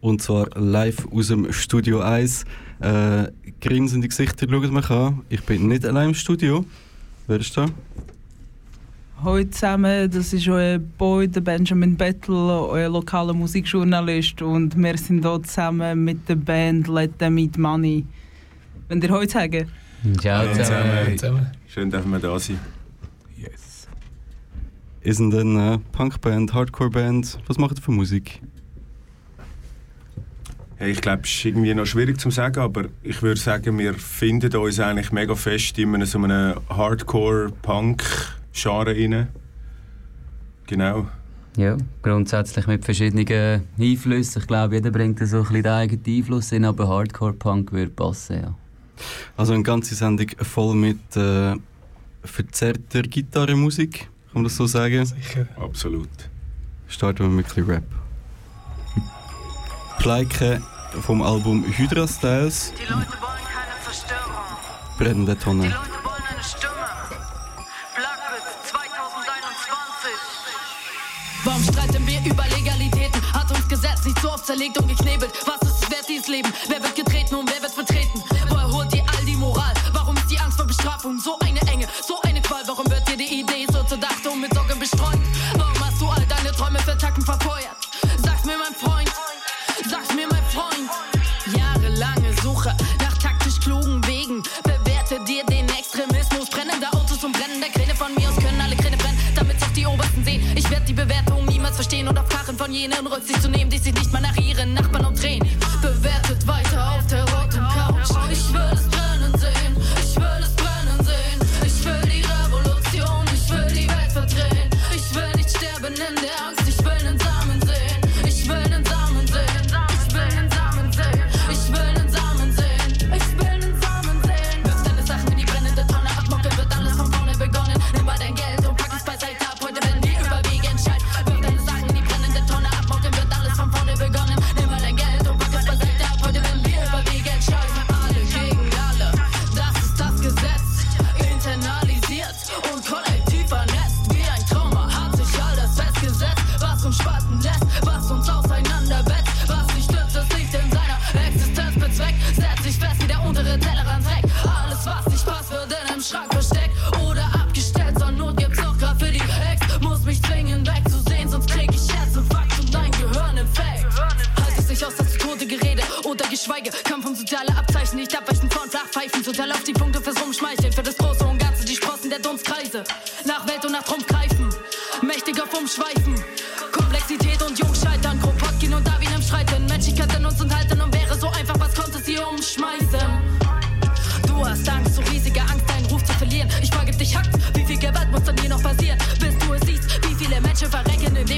Und zwar live aus dem Studio 1. Äh, grinsende Gesichter schauen mich an. Ich bin nicht allein im Studio. Wer ist da? Hallo zusammen, das ist euer Boy, der Benjamin Bettel, euer lokaler Musikjournalist. Und wir sind hier zusammen mit der Band Let Them Eat Money. Wenn ihr heute sagen? Ciao zusammen. Schön, dass wir da sind. Ist denn eine Punkband, Hardcore-Band? Was macht ihr für Musik? Hey, ich glaube, es ist irgendwie noch schwierig zu sagen, aber ich würde sagen, wir finden uns eigentlich mega fest in so einem Hardcore-Punk-Genre rein. Genau. Ja, grundsätzlich mit verschiedenen Einflüssen. Ich glaube, jeder bringt so ein bisschen den eigenen Einfluss in, aber Hardcore-Punk würde passen, ja. Also eine ganze Sendung voll mit äh, verzerrter Gitarrenmusik. Kann man das so sagen? Sicher. Absolut. Starten wir mit ein Rap. Pleike vom Album Hydra Styles. Die Leute wollen keine Zerstörung. Brennende Tonne. Die Leute wollen eine Stimme. Blackwitz 2021. Warum streiten wir über Legalitäten? Hat uns Gesetz nicht so oft zerlegt und geknebelt? Was ist wert dieses Leben? Wer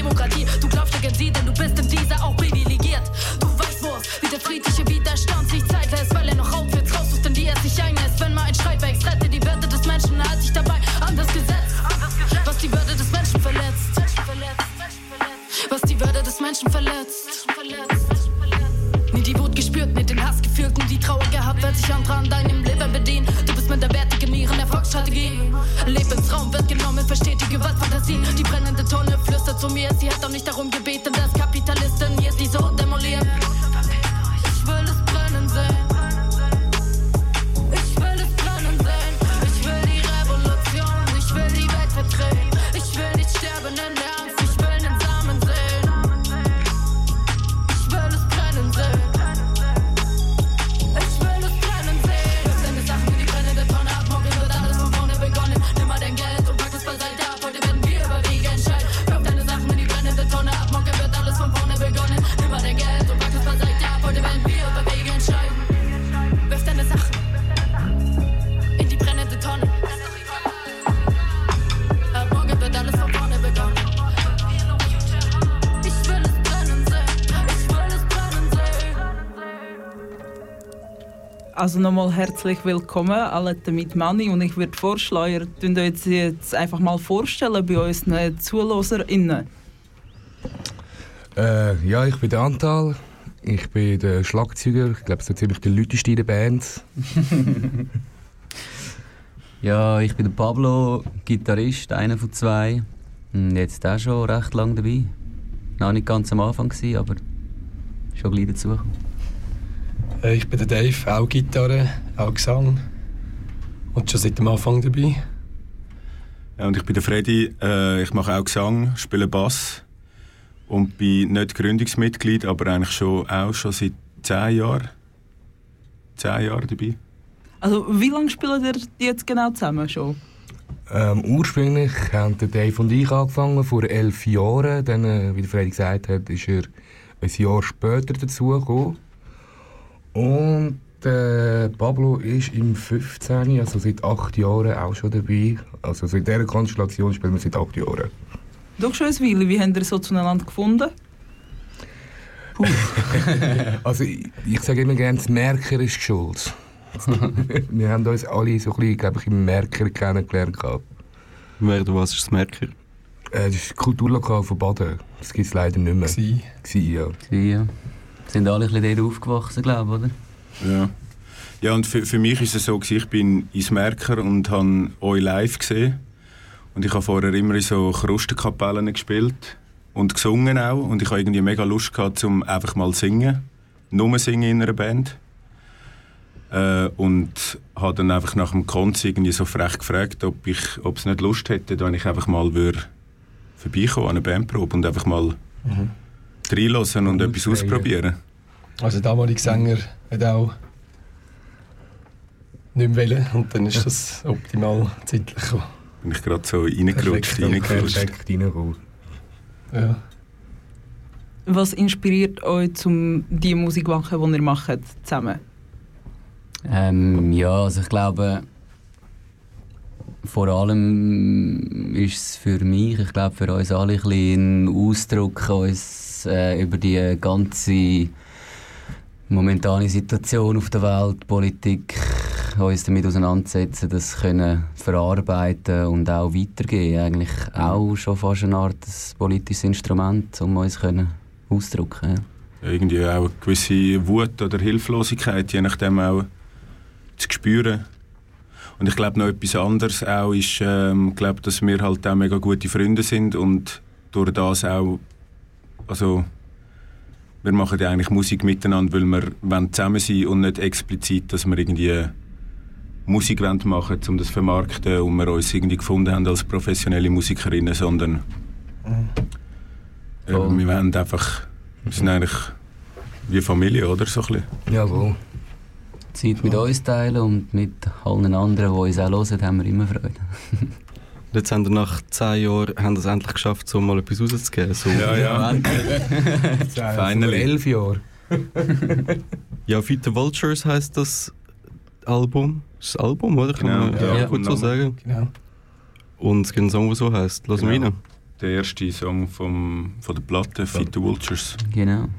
démocratie. Also nochmal herzlich willkommen alle mit Money und ich würde vorschlagen, ihr könnt euch jetzt einfach mal vorstellen bei unseren ZuhörerInnen. Äh, ja, ich bin der Antal. Ich bin der Schlagzeuger. Ich glaube, so ziemlich der lauteste in der Band. Ja, ich bin der Pablo, Gitarrist, einer von zwei. Und Jetzt auch schon recht lange dabei. Noch nicht ganz am Anfang, gewesen, aber schon gleich dazugekommen. Äh, Ich bin der Dave, auch Gitarre, auch Gesang. Und schon seit dem Anfang dabei. Ja, und ich bin der Freddy, äh, ich mache auch Gesang, spiele Bass und bin nicht Gründungsmitglied, aber eigentlich schon auch schon seit zehn Jahren. Zehn Jahre dabei. Also wie lange spielt ihr die jetzt genau zusammen schon? Ähm, ursprünglich haben der Dave und ich angefangen, vor elf Jahren. Dann, äh, wie der Freddy gesagt hat, ist er ein Jahr später dazugekommen. Und äh, Pablo ist im 15, also seit acht Jahren auch schon dabei. Also seit dieser Konstellation spielen wir seit acht Jahren. Doch schon ein Weile. Wie habt ihr so zueinander gefunden? Also ich, ich sage immer gerne, das Merker ist schuld. wir haben uns alle so ein bisschen, glaube ich, im Merker kennengelernt. gehabt. Wer oder was ist das Merker? Äh, das ist das Kulturlokal von Baden. Das gibt es leider nicht mehr. Sie. Gsi, ja. Sie, ja. Sind alle ein bisschen dort aufgewachsen, glaube ich, oder? Ja. Ja, und für, für mich ist es so, ich bin ins Merker und habe euch live gesehen. Und ich habe vorher immer in so Krustenkapellen gespielt und gesungen auch. Und ich habe irgendwie mega Lust gehabt, um einfach mal singen. Nur singen in einer Band. Äh, und habe dann einfach nach dem Konzert irgendwie so frech gefragt, ob ich ob es nicht Lust hätte, wenn ich einfach mal würde vorbeikommen an eine Bandprobe und einfach mal Mhm. Reinlassen und Und etwas ausprobieren. Also der damalige Sänger hat auch nicht mehr wollen. Und dann ist das optimal zeitlich gekommen. Bin ich gerade so reingerutscht, reingerutscht. Perfekt reingekommen. Ja. Was inspiriert euch, um die Musik zu machen, die ihr macht, zusammen? Ähm, ja, also ich glaube, vor allem ist es für mich, ich glaube für uns alle ein, bisschen ein Ausdruck, uns äh, über die ganze momentane Situation auf der Welt, Politik, uns damit auseinandersetzen, das können verarbeiten und auch weitergeben. Eigentlich auch schon fast eine Art politisches Instrument, um uns können auszudrücken. Ja. irgendwie auch eine gewisse Wut oder Hilflosigkeit, je nachdem auch zu spüren. Und ich glaube noch etwas anderes auch ist, ähm, glaub, dass wir halt auch mega gute Freunde sind und durch das auch, also wir machen ja eigentlich Musik miteinander, weil wir wollen zusammen sein und nicht explizit, dass wir irgendwie Musik machen um das zu vermarkten und wir uns irgendwie gefunden haben als professionelle Musikerinnen, sondern äh, wir wollen einfach, wir sind eigentlich wie Familie, oder? So ein bisschen. Jawohl. Zeit mit uns teilen und mit allen anderen, die uns auch hören, haben wir immer Freude. Jetzt haben wir nach zehn Jahren haben es endlich geschafft, so mal etwas rauszugeben. So. Ja, ja. Vor Finally. elf Jahren. Ja, Feed the Vultures heisst das Album. Das ist das Album, oder? Kann Genau, man ja. ja, gut so Name. sagen. Genau. Und es gibt einen Song, der so heisst. Lass Genau. mal rein. Der erste Song vom, von der Platte, Feed the Vultures. Genau.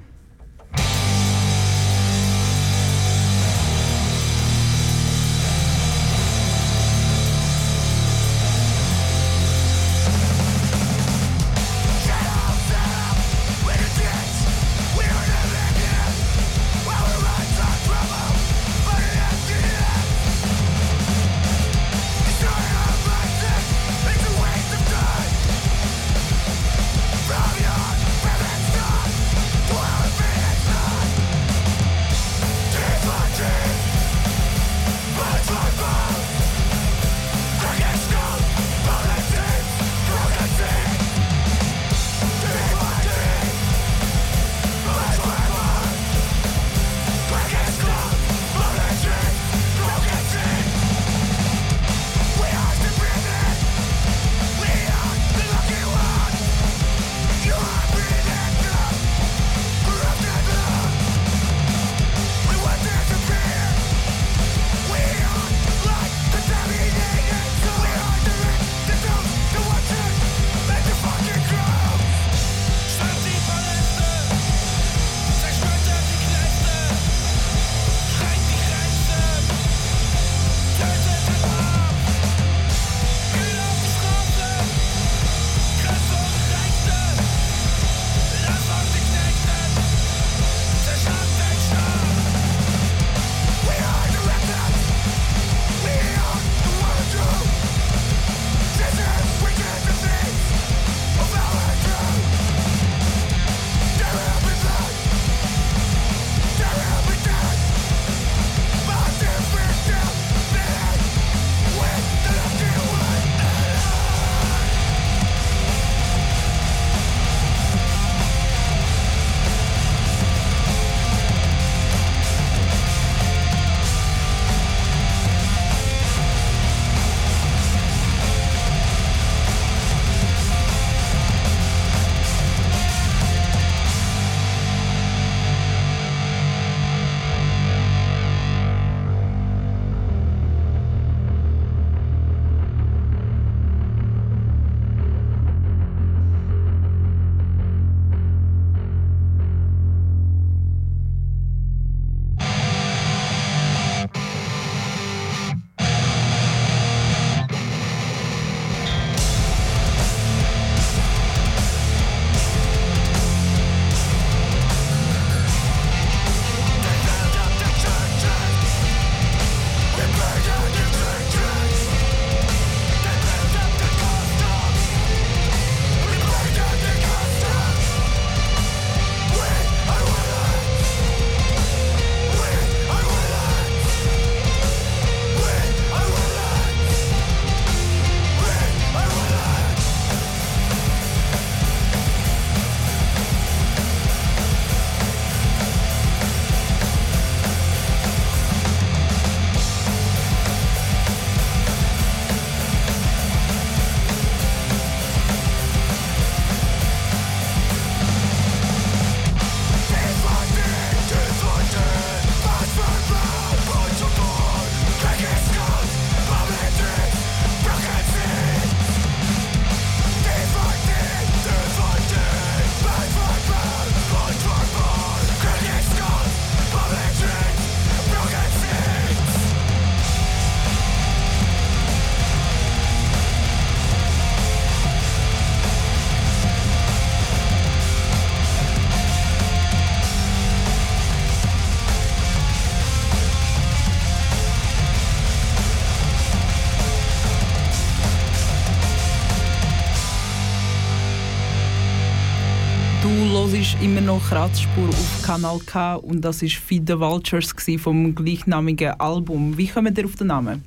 Noch Kratzspur auf Kanal K und das war Feed the Vultures vom gleichnamigen Album. Wie kommen ihr auf den Namen?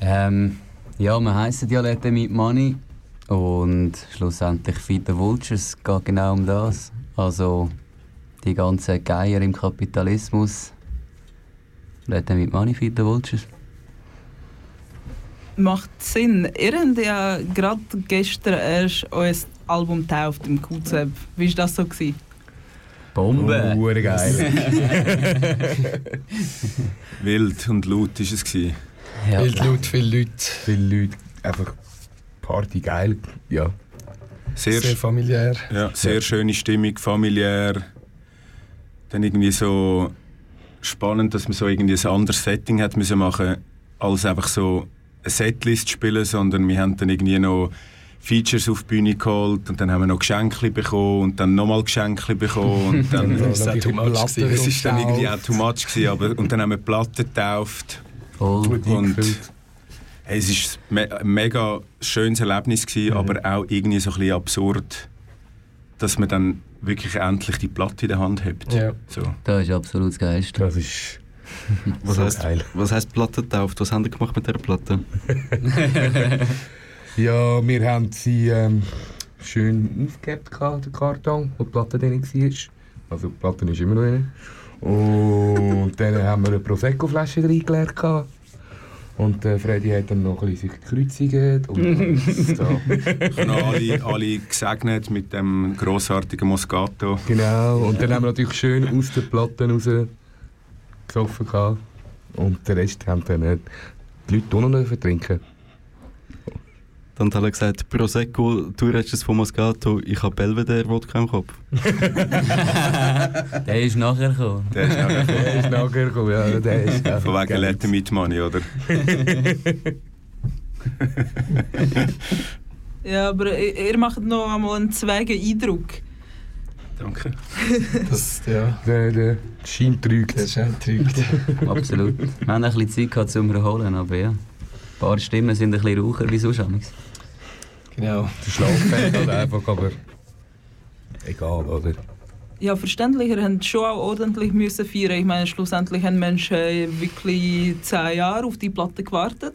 Ähm, ja, wir heissen ja Let Them Eat Money und schlussendlich Feed the Vultures geht genau um das. Also die ganzen Geier im Kapitalismus. Let Them Eat Money, Feed the Vultures. Macht Sinn. Ihr habt ja gerade gestern erst euer Album getauft im QZEB. Wie war das so? Gewesen? Bombe! Oh, geil. Wild und laut war es. Gewesen. Ja. Viel laut, viele Leute. Viele Leute, einfach Party geil. Ja. Sehr, Sehr familiär. ja, sehr schöne Stimmung, familiär. Dann irgendwie so spannend, dass man so irgendwie ein anderes Setting hat müssen machen, als einfach so eine Setlist spielen, sondern wir haben dann irgendwie noch Features auf die Bühne geholt und dann haben wir noch Geschenke bekommen und dann nochmal Geschenke bekommen und dann Ja, das war too much es ist dann irgendwie auch too much gewesen, aber und dann haben wir Platten getauft. Gut und hey, es ist me ein mega schönes Erlebnis gewesen, aber auch irgendwie so ein bisschen absurd, dass man dann wirklich endlich die Platte in der Hand hat. Ja. So. Das ist absolut das Geilste. Das ist Was, so geil. was heisst Platte getauft? Was habt ihr gemacht mit dieser Platte? Ja, wir haben sie ähm, schön aufgehebt, gehabt, den Karton, wo die Platte drin war. Also die Platte ist immer noch drin. Und dann haben wir eine Prosecco-Flasche reingeleert. Und äh, Freddy hat dann noch ein bisschen sich gekreuzigt. Und noch alle, alle gesegnet mit dem grossartigen Moscato. Genau. Und dann haben wir natürlich schön aus den Platten raus gesoffen. Und den Rest haben dann äh, die Leute auch noch dürfen trinken. Dann hat er gesagt, Prosecco, du redest es von Moscato, ich habe Belvedere Wodka im Kopf. Der ist nachher gekommen. Der ist nachher Der ist nachher gekommen, ja. Der ist von wegen Let mit Money, oder? Ja, aber ihr, macht noch einmal einen zweigen Eindruck. Danke. Das, ja, Der, der Schein trügt. der auch trügt. Absolut. Wir haben ein bisschen Zeit gehabt, zum Erholen, aber ja. Ein paar Stimmen sind ein bisschen raucher wie sonst. Genau. Der Schlaf fehlt halt einfach, aber egal, oder? Ja, verständlich, ihr habt schon auch ordentlich müssen feiern. Ich meine, schlussendlich haben Menschen wirklich zehn Jahre auf die Platte gewartet.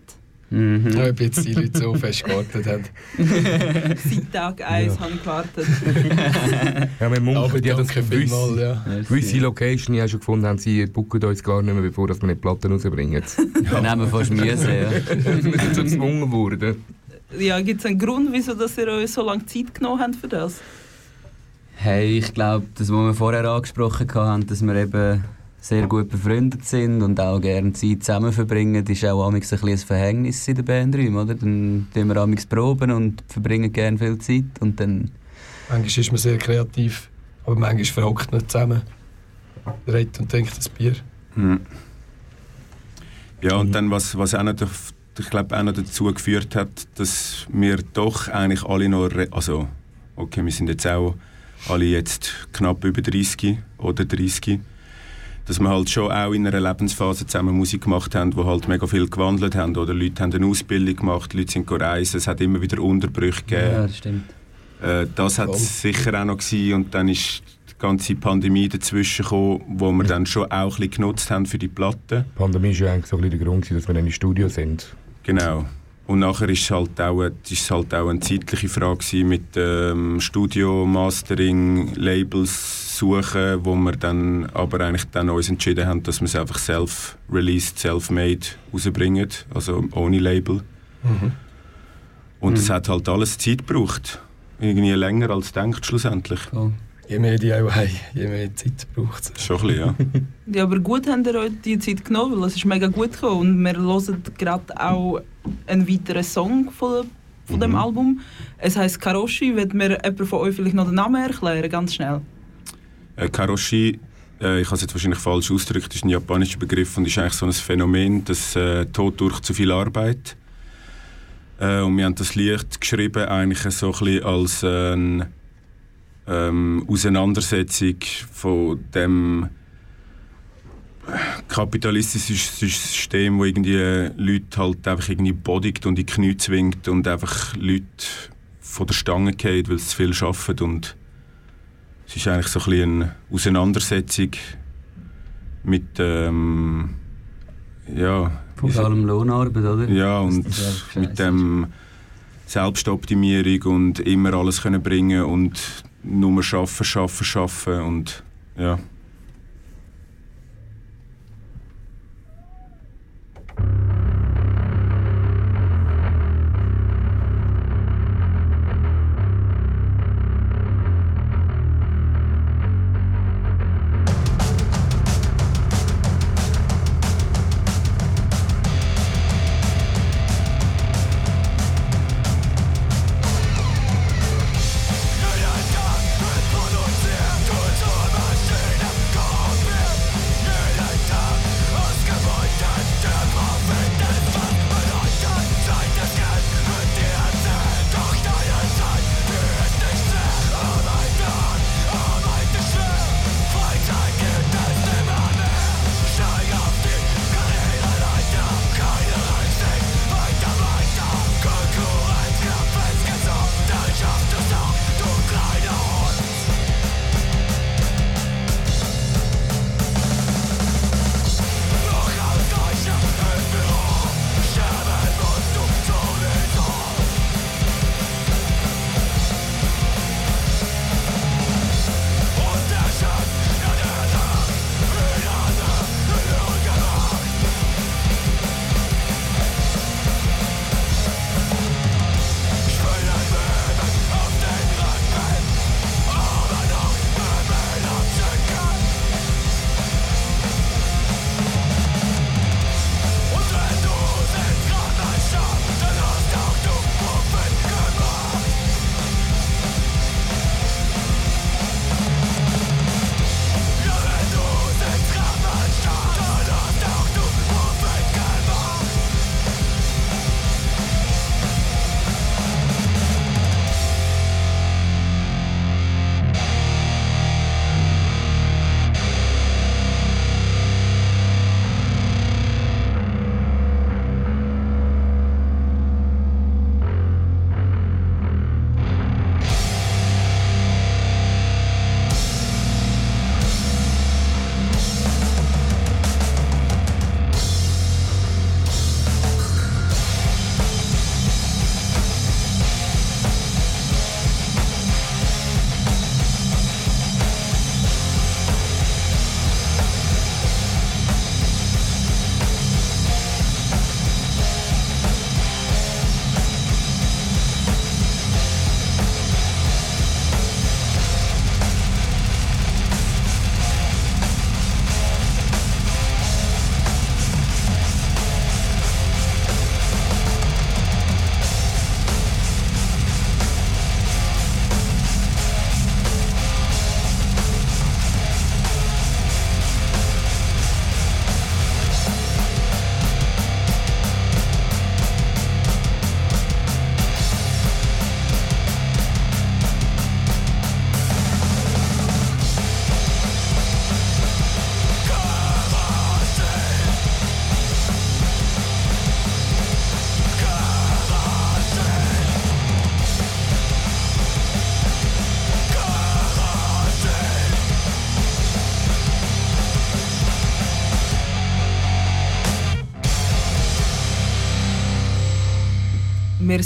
Mhm. Ja, ob jetzt die Leute so fest gewartet haben. Seit Tag 1 Ja. habe ich gewartet. Ja, wir munkeln, Aber die haben das danke vielmals, gewisse, ja. gewisse Location ja schon gefunden haben, sie bucken uns gar nicht mehr, bevor dass wir nicht Platten rausbringen. Dann haben wir fast müssen, ja. wir sind so gezwungen worden. Ja, gibt es einen Grund, wieso dass ihr euch so lange Zeit genommen habt für das? Hey, ich glaube, das, was wir vorher angesprochen haben, dass wir eben sehr gut befreundet sind und auch gerne Zeit zusammen verbringen, ist auch amigs ein, bisschen ein Verhängnis in der Bandräumen, oder? Dann tun wir amigs proben und verbringen gerne viel Zeit und dann... Manchmal ist man sehr kreativ, aber manchmal verhockt man zusammen. Redet und trinkt ein Bier. Hm. Ja, und dann, was, was auch noch, ich glaube, auch noch dazu geführt hat, dass wir doch eigentlich alle noch, re- also, okay, wir sind jetzt auch alle jetzt knapp über 30 oder 30, dass wir halt schon auch in einer Lebensphase zusammen Musik gemacht haben, wo halt mega viel gewandelt haben, oder Leute haben eine Ausbildung gemacht, Leute sind reisen, es hat immer wieder Unterbrüche gegeben. Ja, das stimmt. Äh, das hat es sicher auch noch gewesen. und dann ist die ganze Pandemie dazwischen gekommen, wo wir dann schon auch ein bisschen genutzt haben für die Platten. Die Pandemie war ja eigentlich so ein bisschen der Grund, dass wir dann im Studio sind. Genau. Und nachher ist es halt auch, eine- ist es halt auch eine zeitliche Frage mit ähm, Studio, Mastering, Labels suchen, wo wir dann aber eigentlich dann uns entschieden haben, dass wir es einfach self-released, self-made rausbringen, also ohne Label. Mhm. Und es Mhm. hat halt alles Zeit gebraucht. Irgendwie länger als denkt schlussendlich. Voll. Je mehr die auch haben, je mehr Zeit braucht es. Schon ein bisschen, ja. Ja, aber gut habt ihr euch die Zeit genommen, weil es ist mega gut gekommen. Und wir hören gerade auch einen weiteren Song von, von dem Mhm. Album. Es heisst Karoshi. Wird mir jemand von euch vielleicht noch den Namen erklären, ganz schnell? Äh, Karoshi, äh, ich habe es jetzt wahrscheinlich falsch ausgedrückt, ist ein japanischer Begriff und ist eigentlich so ein Phänomen, das äh, Tod durch zu viel Arbeit. Äh, und wir haben das Lied geschrieben eigentlich so ein bisschen als eine ähm, Auseinandersetzung von dem kapitalistischen System, wo irgendwie Leute halt einfach irgendwie bodigt und in die Knie zwingt und einfach Leute von der Stange geht, weil sie zu viel arbeiten und es ist eigentlich so ein bisschen eine Auseinandersetzung mit ähm, ja, Vor allem Lohnarbeit, oder? ja und mit dem Selbstoptimierung und immer alles können bringen und nur schaffen, schaffen, schaffen und ja.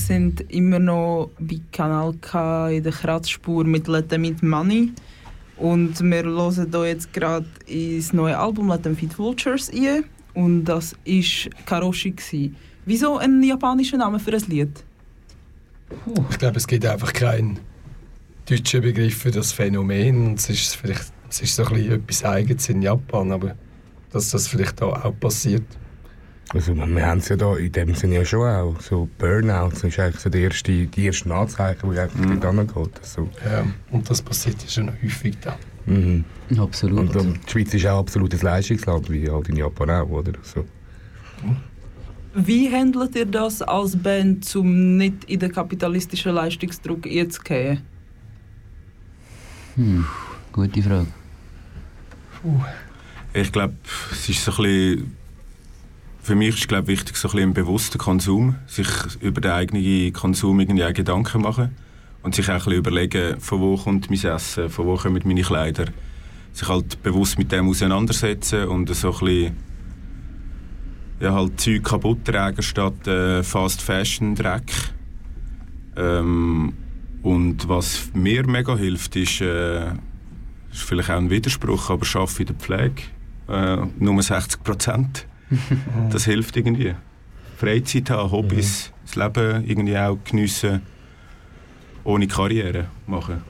Sind immer noch bei Kanal K in der Kratzspur mit Let Them Eat Money. Und wir hören hier jetzt gerade ins neue Album Let Them Feed Vultures ein. Und das war Karoshi. Gewesen. Wieso ein japanischer Name für ein Lied? Ich glaube, es gibt einfach keinen deutschen Begriff für das Phänomen. Und es ist vielleicht es ist so ein bisschen etwas Eigenes in Japan, aber dass das vielleicht auch passiert. Also wir haben es ja da in dem Sinne ja schon auch. So Burnout das ist eigentlich so die erste, die ersten Anzeichen, die eigentlich Mhm. dort angeht. Also, Ja, und das passiert ja schon häufig da. mhm. Absolut. Und ähm, die Schweiz ist auch ein absolutes Leistungsland, wie halt in Japan auch, oder? So. Wie handelt ihr das als Band, um nicht in den kapitalistischen Leistungsdruck einzugehen? Hm, gute Frage. Ich glaube, es ist so ein bisschen, für mich ist glaub, wichtig so ein bisschen ein bewusster Konsum, sich über den eigenen Konsum irgendwie auch Gedanken machen Und sich auch ein überlegen, von wo kommt mein Essen, von wo kommen meine Kleider. Sich halt bewusst mit dem auseinandersetzen und so ein bisschen ja, halt Zeug kaputt tragen statt äh, Fast Fashion Dreck. Ähm, und was mir mega hilft, ist, äh, ist vielleicht auch ein Widerspruch, aber arbeite in der Pflege. Äh, nur 60 Prozent. das hilft irgendwie. Freizeit haben, Hobbys, das Leben irgendwie auch geniessen, ohne Karriere machen.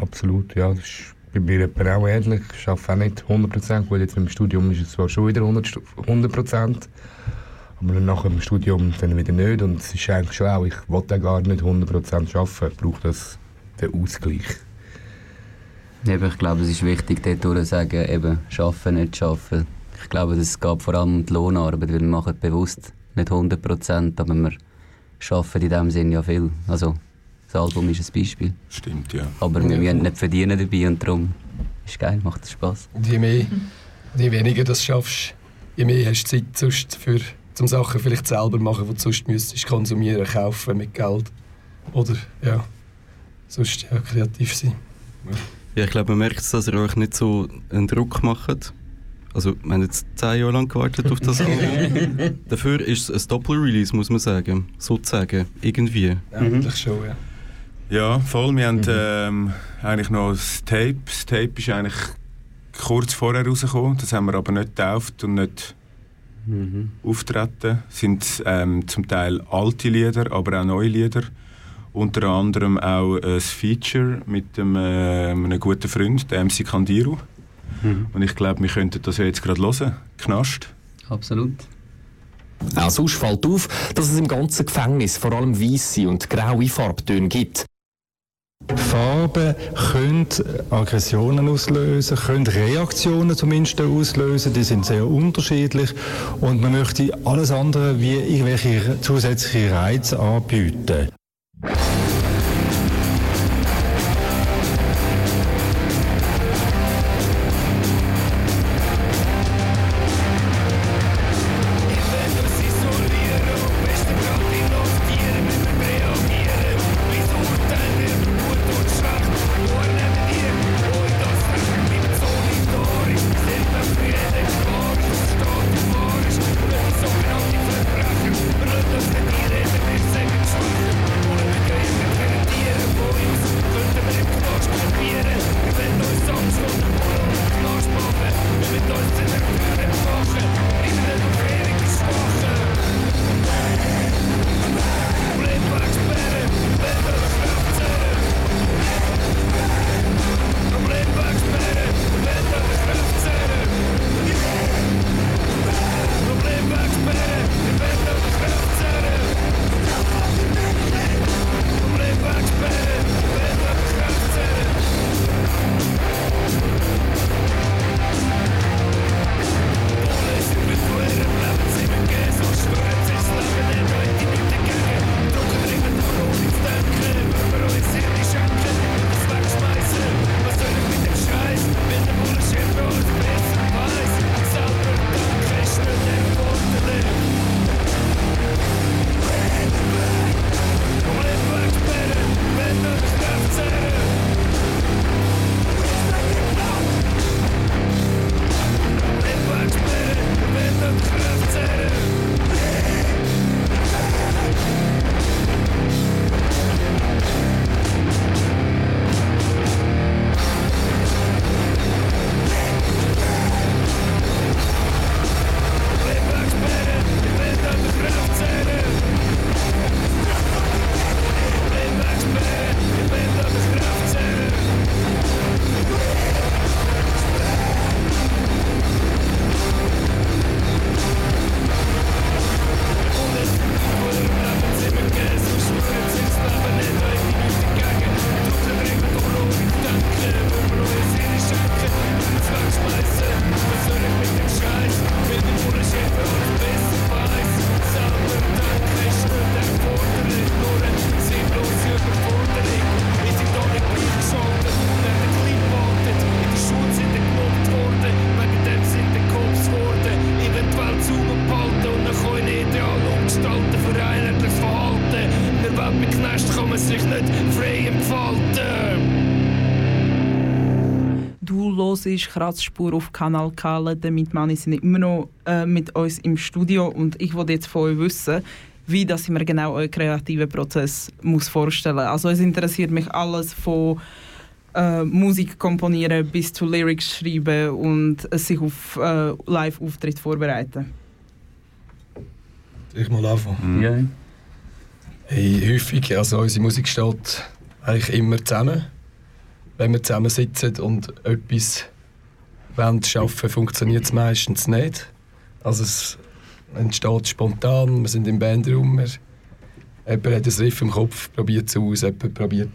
Absolut, ja. Das ist bei mir etwa auch ähnlich. Ich arbeite auch nicht 100%. Gut, jetzt im Studium ist es zwar schon wieder 100%, 100% aber dann nach dem Studium dann wieder nicht. Und es ist eigentlich schon auch, ich wollte gar nicht 100% arbeiten. Ich brauche das, den Ausgleich. Eben, ich glaube, es ist wichtig, dort zu sagen, eben, arbeiten, nicht arbeiten. Ich glaube, es geht vor allem um die Lohnarbeit, weil wir machen bewusst nicht 100 Prozent, aber wir arbeiten in dem Sinn ja viel. Also, das Album ist ein Beispiel. Stimmt, ja. Aber wir müssen nicht verdienen dabei und darum ist es geil, macht es Spass. Und je mehr, je weniger das schaffst, je mehr hast du Zeit sonst für zum Sachen vielleicht selber machen, die du sonst müsstest konsumieren, kaufen mit Geld. Oder ja, sonst ja, kreativ sein. Ja. Ja, ich glaube, man merkt es, dass ihr euch nicht so einen Druck macht. Also, wir haben jetzt zehn Jahre lang gewartet auf das Album. Dafür ist es ein Doppel-Release, muss man sagen. Sozusagen. Irgendwie. Eigentlich schon, ja. Ja, voll. Wir haben ähm, eigentlich noch das Tape. Das Tape ist eigentlich kurz vorher rausgekommen. Das haben wir aber nicht getauft und nicht auftreten. Es sind ähm, zum Teil alte Lieder, aber auch neue Lieder. Unter anderem auch ein Feature mit dem, äh, einem guten Freund, dem MC Kandiru. Und ich glaube, wir könnten das ja jetzt gerade hören. Knast. Absolut. Auch sonst fällt auf, dass es im ganzen Gefängnis vor allem weiße und graue Farbtöne gibt. Farben können Aggressionen auslösen, können Reaktionen zumindest auslösen, die sind sehr unterschiedlich und man möchte alles andere wie irgendwelche zusätzliche Reize anbieten. Ist, Kratzspur auf Kanal K, damit Mani sind immer noch äh, mit uns im Studio und ich wollte jetzt von euch wissen, wie das ich mir genau euren kreativen Prozess muss vorstellen. Also es interessiert mich alles von äh, Musik komponieren bis zu Lyrics schreiben und äh, sich auf äh, Live-Auftritt vorbereiten. Ich mal anfangen. Ja. Hey, häufig, also unsere Musik steht eigentlich immer zusammen. Wenn wir zusammensitzen und etwas wollen schaffen, funktioniert es meistens nicht. Also es entsteht spontan, wir sind im Bandraum, wir, jemand hat ein Riff im Kopf, probiert es aus, jemand probiert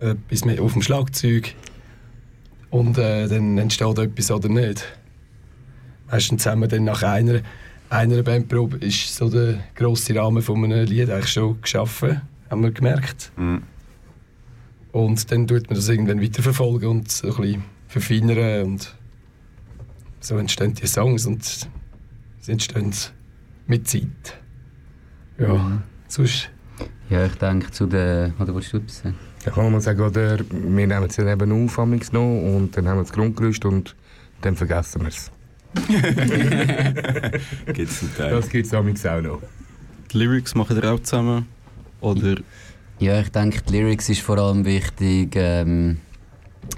etwas mehr auf dem Schlagzeug und äh, dann entsteht etwas oder nicht. Meistens haben wir dann nach einer, einer Bandprobe ist so der grosse Rahmen von einem Lied eigentlich schon geschaffen, haben wir gemerkt. Mhm. Und dann tut man das irgendwann weiterverfolgen und so ein bisschen verfeinern und so entstehen die Songs und sie entstehen mit Zeit. Ja, Mhm. sonst... Ja, ich denke zu der... Oder wolltest du etwas sagen? Da kann man sagen, oder, wir nehmen es dann eben auf amigs noch und dann haben wir das Grundgerüst und dann vergessen wir es. Gibt's einen Teil. Das gibt es amigs auch noch. Die Lyrics machen ihr auch zusammen? Oder Ja, ich denke, die Lyrics ist vor allem wichtig. Ähm,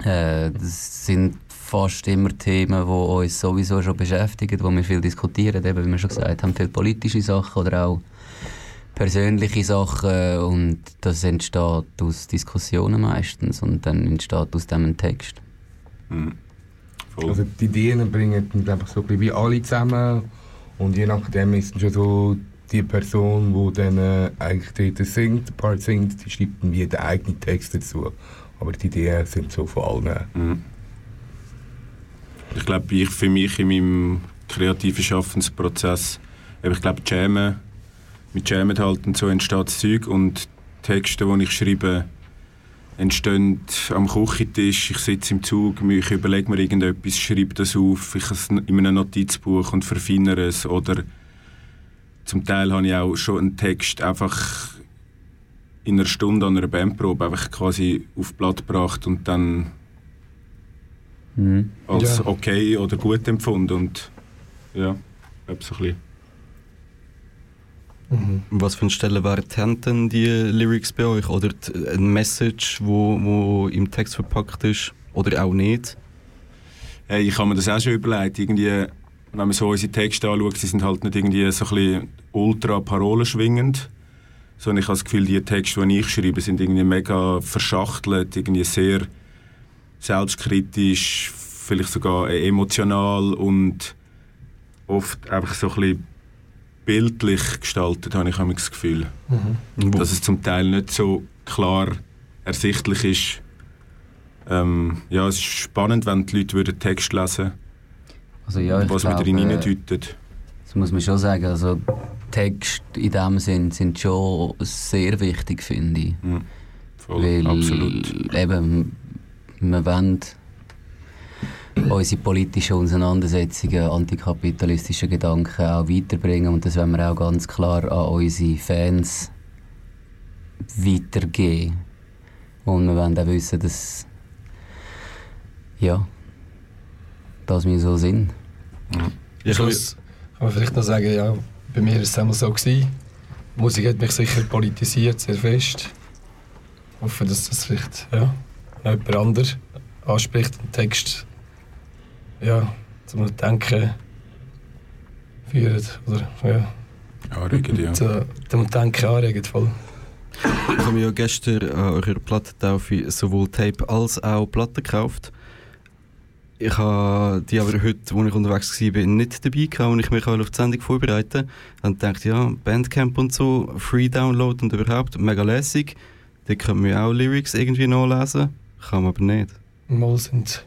äh, das sind fast immer Themen, die uns sowieso schon beschäftigen, wo wir viel diskutieren, eben, wie wir schon gesagt haben, viele politische Sachen oder auch persönliche Sachen und das entsteht aus Diskussionen meistens und dann entsteht aus dem ein Text. Mhm. Also die Ideen bringen ich, so ein bisschen wie alle zusammen und je nachdem ist schon so die Person, die dann äh, eigentlich dort singt, den Part singt, die schreibt dann wie den eigenen Text dazu. Aber die Ideen sind so von allen. Mhm. Ich glaube, ich für mich in meinem kreativen Schaffensprozess, ich glaube, Jammen, mit Jammen halt und so entsteht das Zeug und Texte, die ich schreibe, entstehen am Küchentisch, ich sitze im Zug, ich überlege mir irgendetwas, schreibe das auf, ich es in einem Notizbuch und verfeinere es oder zum Teil habe ich auch schon einen Text einfach in einer Stunde an einer Bandprobe einfach quasi auf Blatt gebracht und dann Mhm. als Ja. okay oder gut empfunden und ja, glaube so ein bisschen. Mhm. was für einen Stellenwert haben denn die Lyrics bei euch? Oder eine Message, wo, wo im Text verpackt ist? Oder auch nicht? Hey, ich habe mir das auch schon überlegt, irgendwie, wenn man so unsere Texte anschaut, sie sind halt nicht irgendwie so ein bisschen ultra parolenschwingend, sondern ich habe das Gefühl, die Texte, die ich schreibe, sind irgendwie mega verschachtelt, irgendwie sehr selbstkritisch, vielleicht sogar emotional und oft einfach so ein bisschen bildlich gestaltet, habe ich das Gefühl. Mhm. Dass es zum Teil nicht so klar ersichtlich ist. Ähm, ja, es ist spannend, wenn die Leute würden Text lesen Also ja, was man glaube, drin äh, reindeutet. Das muss man schon sagen. Also Texte in dem Sinn sind schon sehr wichtig, finde ich. Mhm. Voll, Weil absolut. eben, wir wollen unsere politischen Auseinandersetzungen, antikapitalistische Gedanken auch weiterbringen und das wollen wir auch ganz klar an unsere Fans weitergeben. Und wir wollen auch wissen, dass ja, dass wir so sind. Am Schluss kann man vielleicht noch sagen, ja, bei mir war es einmal so. Gewesen. Die Musik hat mich sicher politisiert, sehr fest. Ich hoffe, dass das vielleicht ja, noch jemand anderes anspricht und Text ja, zum Denken führt. Oder, ja, Anregend, ja. zu- zum Denken anregt. Voll. Ich habe ja gestern an eurer Plattentaufe sowohl Tape als auch Platten gekauft. Ich habe die aber heute, als ich unterwegs war, nicht dabei gehabt und ich mich auf die Sendung vorbereiten Und dachte, ja, Bandcamp und so, Free Download und überhaupt, mega lässig. Da können wir auch Lyrics irgendwie nachlesen. Kann man aber nicht. Mal sind,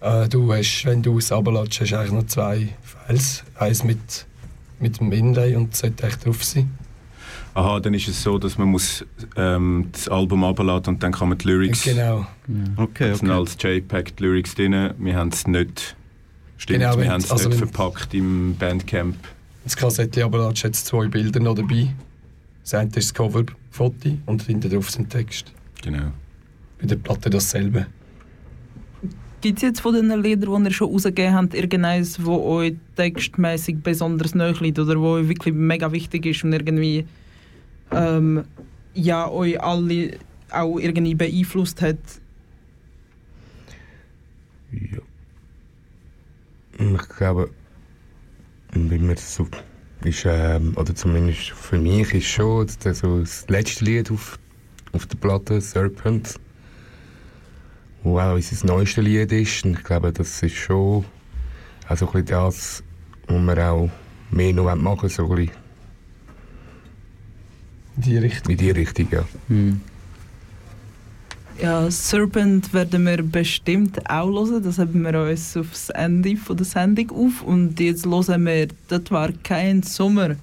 äh, du hast, wenn du es runterlässt, hast du eigentlich noch zwei Files. Eins mit, mit dem Inlay und das sollte echt drauf sein. Aha, dann ist es so, dass man muss, ähm, das Album runterladen und dann kann man die Lyrics... Genau. Okay, Es sind okay. als JPEG die Lyrics drin. Wir haben es nicht... Stimmt, Genau, wir haben es also nicht verpackt im Bandcamp. Das Kassette runterlässt, hat zwei Bilder noch dabei. Das eine ist das Coverfoto und hinten drauf sind Text. Genau. Bei der Platte dasselbe. Gibt es jetzt von den Liedern, die ihr schon rausgegeben habt, irgendeines, das euch textmäßig besonders nahe liegt oder wo euch wirklich mega wichtig ist und irgendwie ähm, ja, euch alle auch irgendwie beeinflusst hat? Ich glaube, wie man so ist, ähm, oder zumindest für mich ist schon das, so das letzte Lied auf, auf der Platte, Serpent, wo auch unser neuestes Lied ist. Und ich glaube, das ist schon also ein bisschen das, was wir auch mehr noch machen wollen, so in die Richtung. In die Richtung, ja. Ja, Serpent werden wir bestimmt auch hören. Das haben wir uns aufs Ende von der Sendung auf. Und jetzt hören wir «Das war kein Sommer».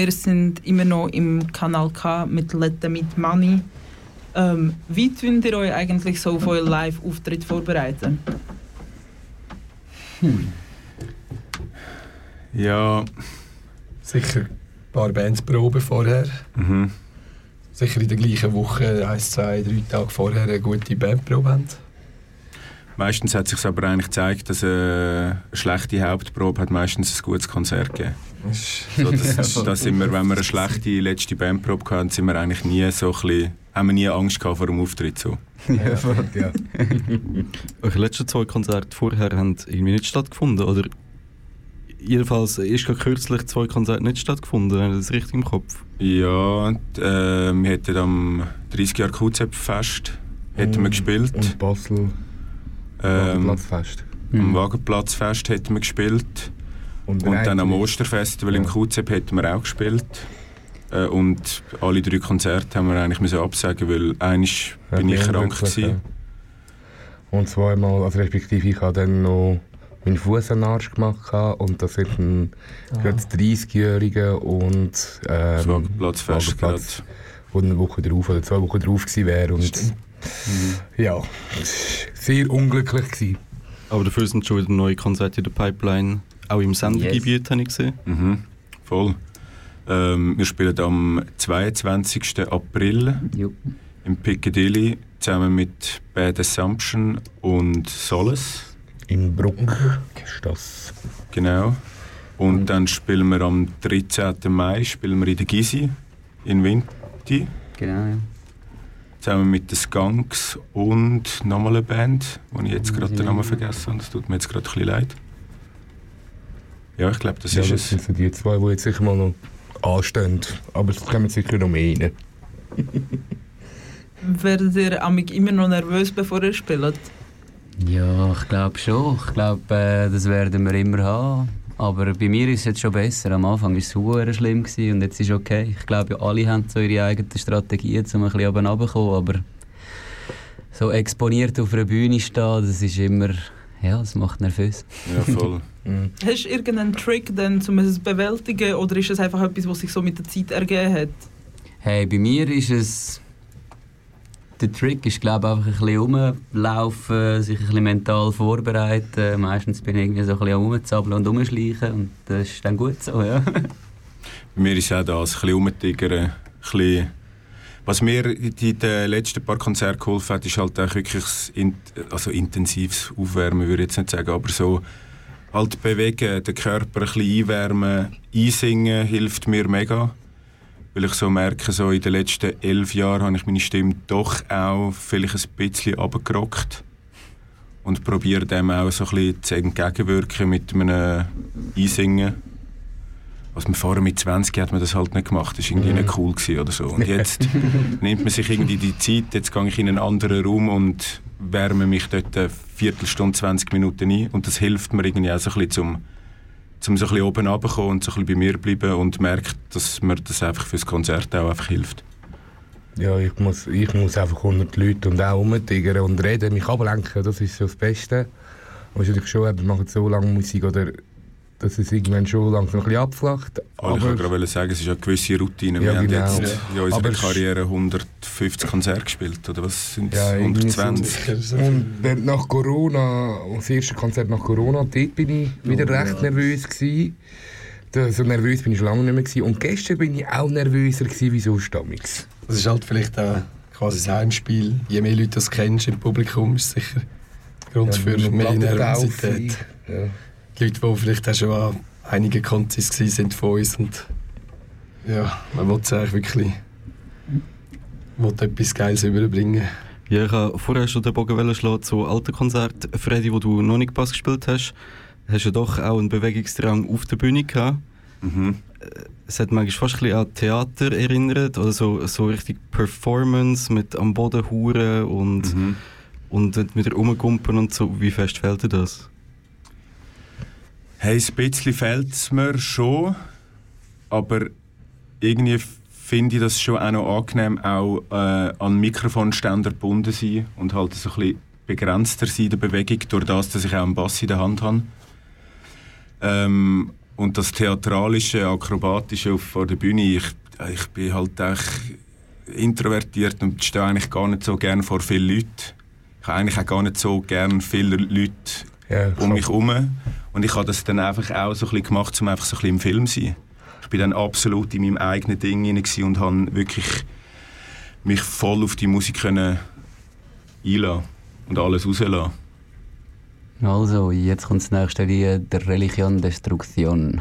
Wir sind immer noch im Kanal K mit Let Them Meet Money. Ähm, wie tun ihr euch eigentlich so auf euren Live-Auftritt vorbereiten? Hm. Ja. Sicher ein paar Bands proben vorher. Mhm. Sicher in der gleichen Woche, ein, zwei, drei Tage vorher eine gute Bandprobe haben. Meistens hat sich aber eigentlich gezeigt, dass eine schlechte Hauptprobe hat meistens ein gutes Konzert gegeben. So, das, das sind wir, wenn wir eine schlechte letzte Bandprobe hatten, sind wir eigentlich nie so ein bisschen, haben wir nie Angst gehabt vor dem Auftritt so. Ja, ja. Eure letzten zwei Konzerte vorher haben irgendwie nicht stattgefunden, oder? Jedenfalls ist gerade kürzlich zwei Konzerte nicht stattgefunden, habe ich das richtig im Kopf? Ja, äh, wir hätten am 30 Jahre QZ-Fest hätten wir gespielt. Und Basel ähm, Wagenplatzfest. Am Wagenplatzfest hätten wir gespielt. Und, und dann am Osterfestival ja. im QZ hätten wir auch gespielt. Äh, und alle drei Konzerte haben wir eigentlich müssen absagen, weil eines ja, bin ich krank gewesen. Und zweimal, also respektive ich habe dann noch meinen Fuß an den Arsch gemacht und das sind ein Ah. gerade 30-Jährige und ähm, Wagenplatz fest Wagenplatz, wo eine Woche drauf oder zwei Wochen drauf gewesen wäre und ja, sehr unglücklich gewesen. Aber dafür sind schon wieder neue Konzerte in der Pipeline. Auch im Sendegebiet habe ich gesehen. Mhm, voll. Ähm, wir spielen am 22. April im Piccadilly zusammen mit Bad Assumption und Solace. In Bruck ist das. Genau. Und dann spielen wir am 13. Mai spielen wir in der Gysi in Winti. Genau, ja. Zusammen mit den Skunks und nochmal eine Band, wo ich jetzt gerade den Namen vergessen habe. Das tut mir jetzt gerade ein bisschen leid. Ja, ich glaube, das ja, ist das es. sind so die zwei, die jetzt sicher mal noch anstehen. Aber es kommen sicher noch mehr rein. Werdet ihr amig immer noch nervös, bevor ihr spielt? Ja, ich glaube schon. Ich glaube, äh, das werden wir immer haben. Aber bei mir ist es jetzt schon besser. Am Anfang war es super schlimm gewesen und jetzt ist es okay. Ich glaube, alle haben so ihre eigenen Strategien, um ein bisschen oben runterzukommen. Aber so exponiert auf einer Bühne stehen, das ist immer... Ja, das macht nervös. Ja, voll. Hast du irgendeinen Trick, denn, um es zu bewältigen oder ist es einfach etwas, was sich so mit der Zeit ergeben hat? Hey, bei mir ist es. Der Trick ist, glaube einfach ein bisschen rumlaufen, sich ein bisschen mental vorbereiten. Meistens bin ich irgendwie so ein bisschen rumzappeln und rumschleichen und das ist dann gut so, ja. Bei mir ist auch das, ein bisschen rumtigern, ein bisschen was mir in den letzten paar Konzerten geholfen hat, ist halt wirklich in, also intensives Aufwärmen, würde ich jetzt nicht sagen, aber so halt bewegen, den Körper ein bisschen einwärmen, einsingen hilft mir mega. Weil ich so merke, so in den letzten elf Jahren habe ich meine Stimme doch auch vielleicht ein bisschen runtergerockt. Und probiere dem auch so ein bisschen zu entgegenwirken mit einem Einsingen. Also man vorher mit 20 hat man das halt nicht gemacht, das war irgendwie nicht cool gewesen oder so. Und jetzt nimmt man sich irgendwie die Zeit, jetzt gehe ich in einen anderen Raum und wärme mich dort eine Viertelstunde, 20 Minuten ein und das hilft mir irgendwie auch so ein bisschen zum, zum so ein bisschen oben runterkommen und so ein bisschen bei mir bleiben und merkt, dass mir das einfach fürs Konzert auch einfach hilft. Ja, ich muss, ich muss einfach unter die Leute und auch rumtigern und reden, mich ablenken, das ist so das Beste. Natürlich schon, wir machen so lange Musik oder dass es irgendwann schon langsam ein bisschen abflacht. Aber ich wollte gerade sagen, es ist eine gewisse Routine. Wir Ja, haben genau. jetzt in unserer Aber Karriere 150 Konzerte gespielt, oder was sind es? Ja, irgendwie 120? so. Und nach Corona, das erste Konzert nach Corona, dort bin ich wieder Oh, recht ja. nervös gewesen. Da- So nervös bin ich schon lange nicht mehr gewesen. Und gestern bin ich auch nervöser gewesen wie sonst damals. Das ist halt vielleicht auch quasi das Heimspiel. Je mehr Leute das kennst im Publikum, ist sicher Grund Ja, für mehr. Nervosität. Ja. Leute, die vielleicht auch schon an einigen Konzis sind von uns und ja, man will es eigentlich wirklich will etwas Geiles überbringen. Ja, ich habe vorher schon den Bogen schlagen zu alten Konzerten. Freddy, wo du noch nicht Bass gespielt hast, hast du doch auch einen Bewegungsdrang auf der Bühne gehabt. Mhm. Es hat manchmal fast ein bisschen an Theater erinnert, oder so, so richtig Performance mit am Boden huren und, Mhm. und mit rumgumpen und so. Wie fest fällt dir das? Hey, ein bisschen fehlt es mir schon, aber irgendwie finde ich das schon auch noch angenehm, auch äh, an Mikrofonständer gebunden sein und halt so ein bisschen begrenzter sein in der Bewegung, durch das, dass ich auch einen Bass in der Hand habe. Ähm, und das Theatralische, Akrobatische auf vor der Bühne, ich, ich bin halt echt introvertiert und stehe eigentlich gar nicht so gern vor vielen Leuten. Ich habe eigentlich auch gar nicht so gern viele Leute um mich herum. Und ich habe das dann einfach auch so ein bisschen gemacht, um einfach so ein bisschen im Film zu sein. Ich bin dann absolut in meinem eigenen Ding hinein und habe wirklich mich voll auf die Musik können einlassen und alles rauslassen. Also, jetzt kommt das nächste Lied, der Religion Destruktion.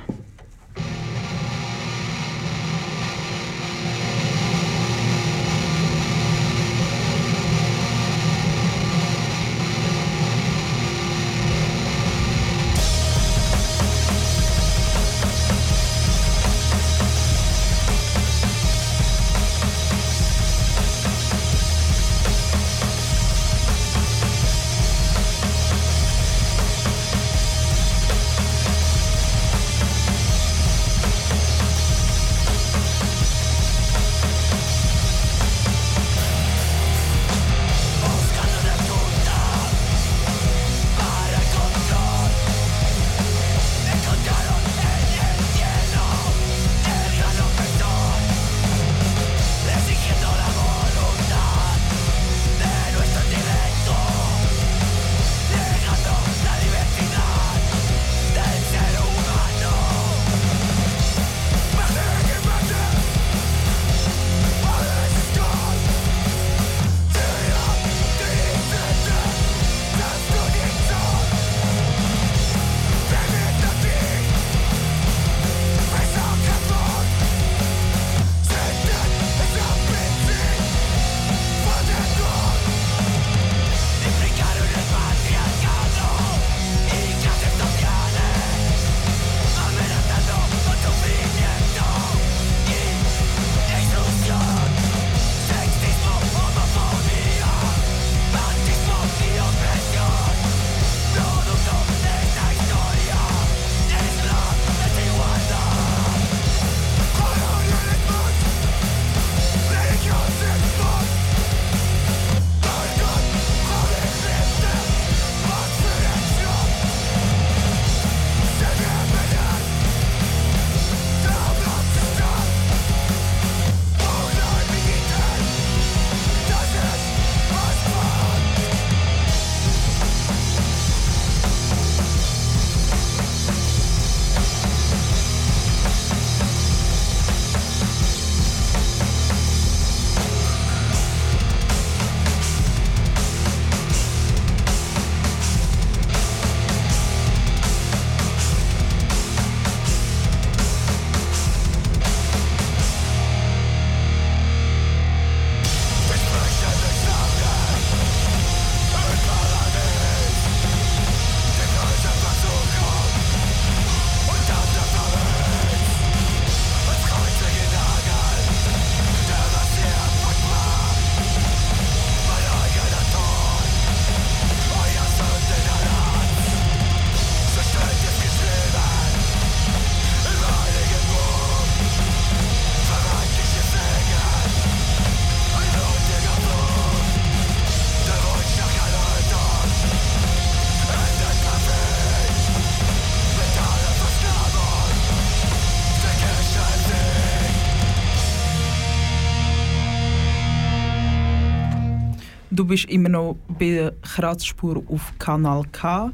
Bist immer noch bei der Kratzspur auf Kanal K.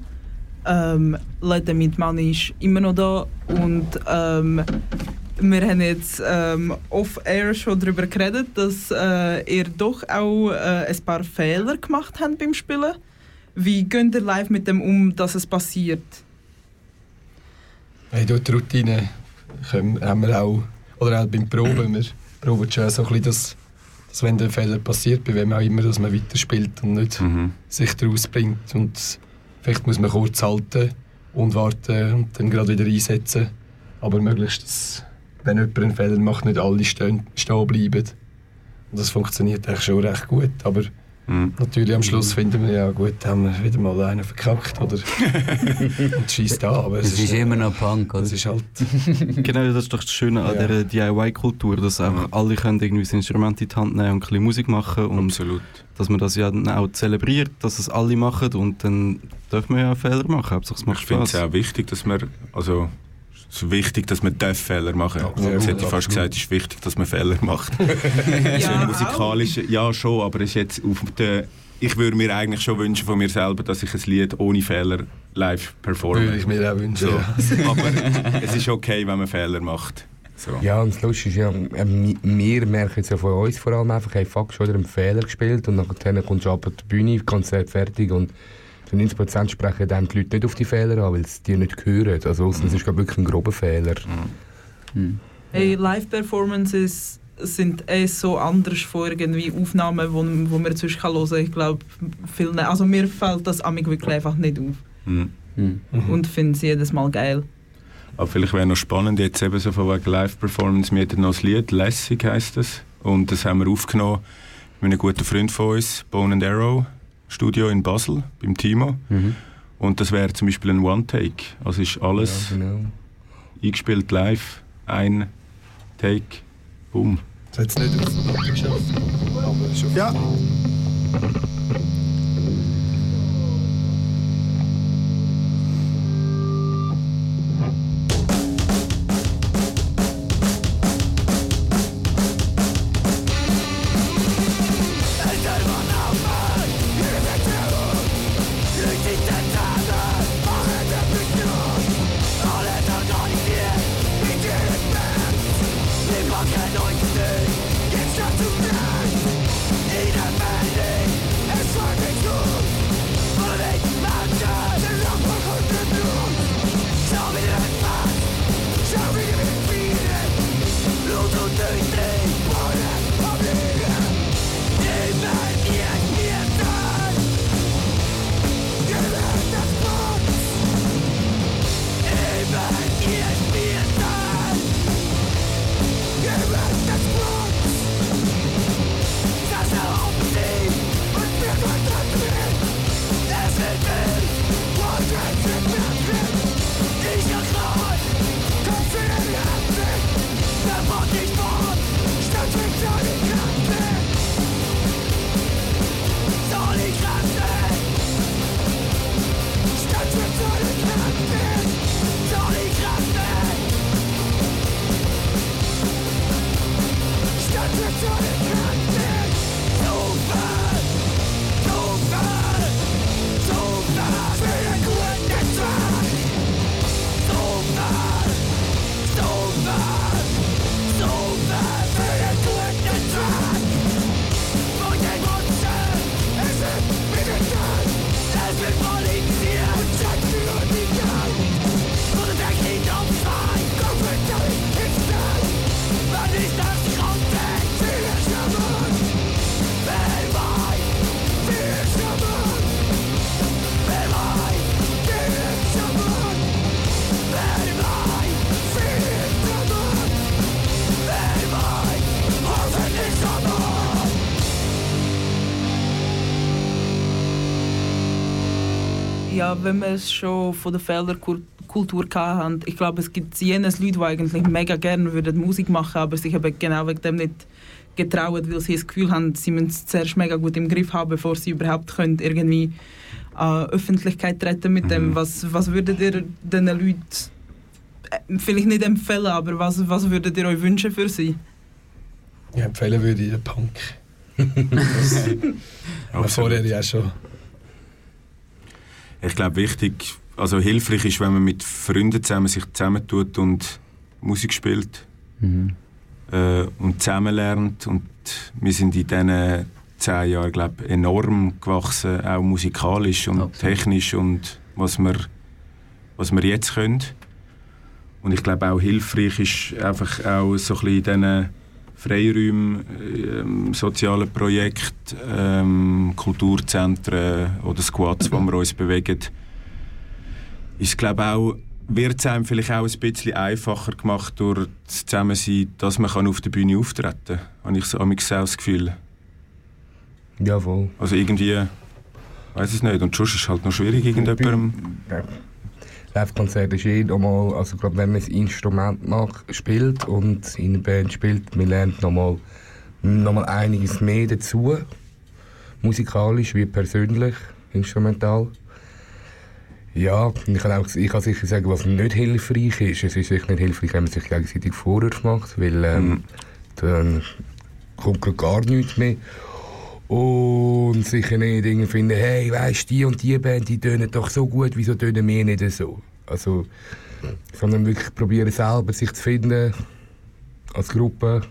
Ähm, Leute mit Mann ist immer noch da und ähm, wir haben jetzt ähm, off-air schon darüber geredet, dass äh, ihr doch auch äh, ein paar Fehler gemacht habt beim Spielen. Wie geht ihr live mit dem um, dass es passiert? Hey, durch die Routine können, haben wir auch, oder auch beim Proben, wir proben schon so ein bisschen, dass, dass wenn der Fehler passiert, bei wem auch immer, dass man weiterspielt und nicht Mhm. sich daraus bringt. Und vielleicht muss man kurz halten und warten und dann gerade wieder einsetzen. Aber möglichst, dass, wenn jemand einen Fehler macht, nicht alle stehen, stehen bleiben. Und das funktioniert eigentlich schon recht gut. Aber Mhm. natürlich am Schluss finden wir ja gut, haben wir wieder mal einen verkackt oder und schießt da. Aber Es ist immer noch Punk, oder? Es ist halt Genau, das ist doch das Schöne an Ja. dieser DIY-Kultur, dass einfach alle können irgendwie das Instrument in die Hand nehmen und ein bisschen Musik machen und Absolut. dass man das ja dann auch zelebriert, dass es alle machen und dann dürfen wir ja Fehler machen, Hauptsache es macht Ich finde es Spaß. auch wichtig, dass man, also es ist wichtig, dass man Fehler machen darf. Ja, Jetzt hätte ich fast gesagt, es ist wichtig, dass man Fehler macht. Ja, im musikalischen, ja schon, aber es ist jetzt auf der, ich würde mir eigentlich schon wünschen von mir selber, dass ich ein Lied ohne Fehler live performe. würde ich mir auch wünschen. So. Ja. aber es ist okay, wenn man Fehler macht. So. Ja, und das Lustige ist ja, äh, mi- wir merken jetzt ja von uns vor allem einfach, hey, fuck, schon wieder einen Fehler gespielt und nachher kommst du ab auf die Bühne, Konzert fertig und zu 90% sprechen dann die Leute nicht auf die Fehler an, weil sie die nicht hören. Also es ist glaub, wirklich ein grober Fehler. Hey, Live-Performances sind eh so anders von irgendwie Aufnahmen, wo, wo man sonst kann hören kann. Ich glaube, vielen, also mir fällt das amig wirklich einfach nicht auf. Mhm. Mhm. Und finde es jedes Mal geil. Aber vielleicht wäre noch spannend, jetzt eben so von wegen Live-Performance, wir hatten noch das Lied, «Lässig» heisst das. Und das haben wir aufgenommen mit einem guten Freund von uns, Bone and Arrow, Studio in Basel, beim Timo. Mhm. Und das wäre zum Beispiel ein One-Take. Also ist alles Ja, genau. eingespielt live, ein Take, boom. Das hat es nicht auf die Platte geschafft. Aber schon Ja. Ja, wenn wir es schon von der Felderkultur hatten, ich glaube, es gibt jenes Leute, die eigentlich mega gerne würden Musik machen aber sich eben genau wegen dem nicht getrauen, weil sie das Gefühl haben, sie müssen es zuerst mega gut im Griff haben, bevor sie überhaupt können irgendwie an Öffentlichkeit treten mit dem. Was, was würdet ihr diesen Leuten äh, vielleicht nicht empfehlen, aber was, was würdet ihr euch wünschen für sie? Ja, empfehlen würde ich den Punk. Aber vorher ja schon. Ich glaube, wichtig, also hilfreich ist, wenn man mit Freunden zusammen sich zusammentut und Musik spielt Mhm. äh, und zusammen lernt. Und wir sind in diesen zehn Jahren, glaube enorm gewachsen, auch musikalisch und technisch und was wir, was wir jetzt können. Und ich glaube auch hilfreich ist einfach auch so ein bisschen in diesen Freiräumen, ähm, sozialen Projekten, ähm, Kulturzentren oder Squads, wo wir uns bewegen, ist glaube auch wird es einem vielleicht auch ein bisschen einfacher gemacht durch das Zusammensein, dass man kann auf der Bühne auftreten kann. Habe ich so auch das Gefühl. Jawohl. Also irgendwie, weiß es nicht. Und sonst ist es halt noch schwierig, irgendjemandem... Live-Konzert ist eh nochmal, also gerade wenn man das Instrument mag, spielt und in einer Band spielt, man lernt nochmal noch mal einiges mehr dazu. Musikalisch wie persönlich, instrumental. Ja, ich kann, auch, ich kann sicher sagen, was nicht hilfreich ist. Es ist sicher nicht hilfreich, wenn man sich gegenseitig Vorwürfe macht, weil ähm, dann kommt gar nichts mehr. Und sicher nicht irgendwie finden, hey, weißt die und die Band, die tönen doch so gut, wieso tönen wir nicht so? Also, sondern wirklich probieren selber sich zu finden, als Gruppe,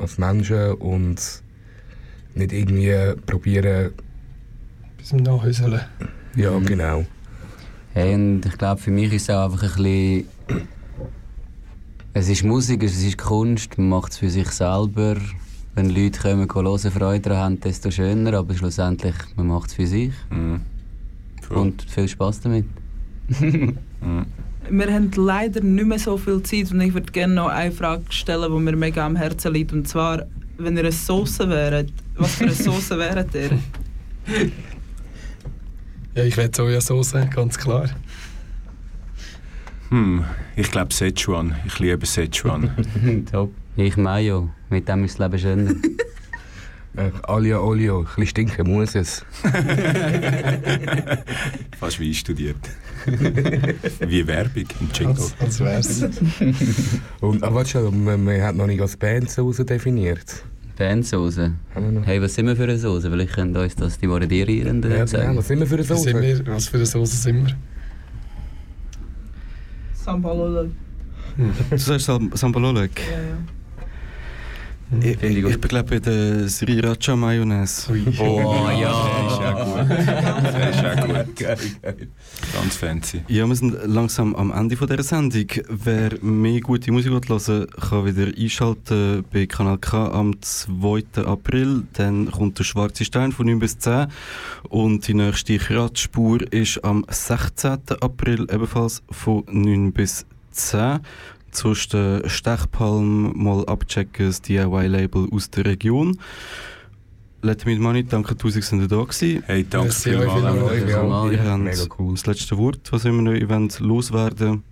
als Menschen und nicht irgendwie probieren... Bis zum Nachhäuseln. Ja, genau. Hey, und ich glaube, für mich ist es auch einfach ein bisschen. Es ist Musik, es ist Kunst, man macht es für sich selber. Wenn Leute kommen, hören, Freude daran haben, desto schöner, aber schlussendlich, man macht es für sich. Und viel Spaß damit. Wir haben leider nicht mehr so viel Zeit und ich würde gerne noch eine Frage stellen, die mir mega am Herzen liegt. Und zwar, wenn ihr eine Sauce wäret, was für eine Sauce wäret ihr? Ja, ich will Sojasauce, ganz klar. Hm, ich glaube Szechuan. Ich liebe Szechuan. Top. Ich Mayo. Mit dem ist das Leben schöner. Äh, Alia Olio, ein bisschen stinken muss es. Fast wie studiert. wie Werbung im Jingle. Als, als wär's. Und, aber warte schon, man, man hat noch nicht als Bandsauce definiert. Bandsauce. Hey, was sind wir für eine Sauce? Vielleicht können uns das die Moderierenden Ja, sagen. genau, was sind wir für eine Was, sind wir, was für eine Sauce sind wir? Sambalolo. Du sagst Sam Sambalolek? Ja, ja. Ich, ich, ich bin glaube bei der Sriracha Mayonnaise. Oh ja. Der ist auch gut. Der ist auch gut. Ganz fancy. Ja, wir sind langsam am Ende von dieser Sendung. Wer mehr gute Musik hören will, kann wieder einschalten bei Kanal K am 2. April. Dann kommt der Schwarze Stein von 9 bis 10. Und die nächste Kratzspur ist am 16. April ebenfalls von 9 bis 10. Sonst den Stechpalm mal abchecken, das DIY-Label aus der Region. Let Me Money, danke tausend, sind ihr da gewesen. Hey, danke vielmals. Ja, Ihr habt mega cool. das letzte Wort, was immer noch wollt loswerden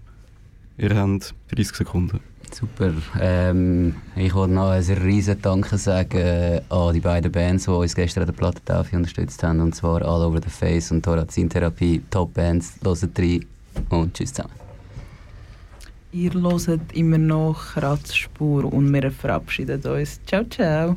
Ihr habt 30 Sekunden. Super. Ähm, ich wollte noch ein riesen Danke sagen äh, an die beiden Bands, die uns gestern an der Plattentafel unterstützt haben. Und zwar All Over the Face und Thorazin-Therapie. Top-Bands, hört rein und tschüss zusammen. Ihr hört immer noch Kratzspur und wir verabschieden uns. Ciao, ciao.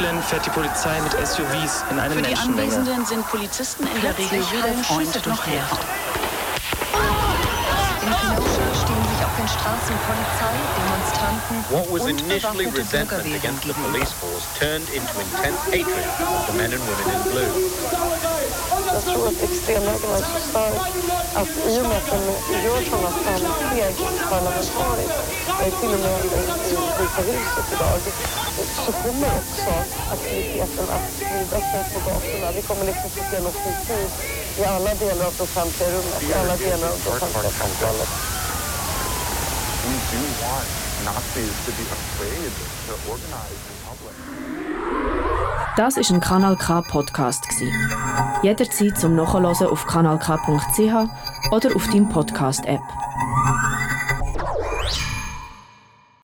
Brooklyn fährt die Polizei mit SUVs in eine Für die Menschenmenge. Anwesenden sind Polizisten in der Regel weder Freund noch Herr. In Kenosha stehen sich auf den Straßen Polizei, Demonstranten What was und initially resentment against the police force turned into intense hatred of the men and women in blue. Jag tror att extremhögern är så stark att i och med att de gör sådana framsteg parlamentariskt, till och med i Vita huset idag, så kommer också aktiviteten att sprida sig på gatorna. Vi kommer liksom få se en offensiv i alla delar av det offentliga rummet, i alla delar av det offentliga public. Das ist ein Kanal K Podcast. Jederzeit zum Nachhören auf kanalk.ch oder auf deinem Podcast App.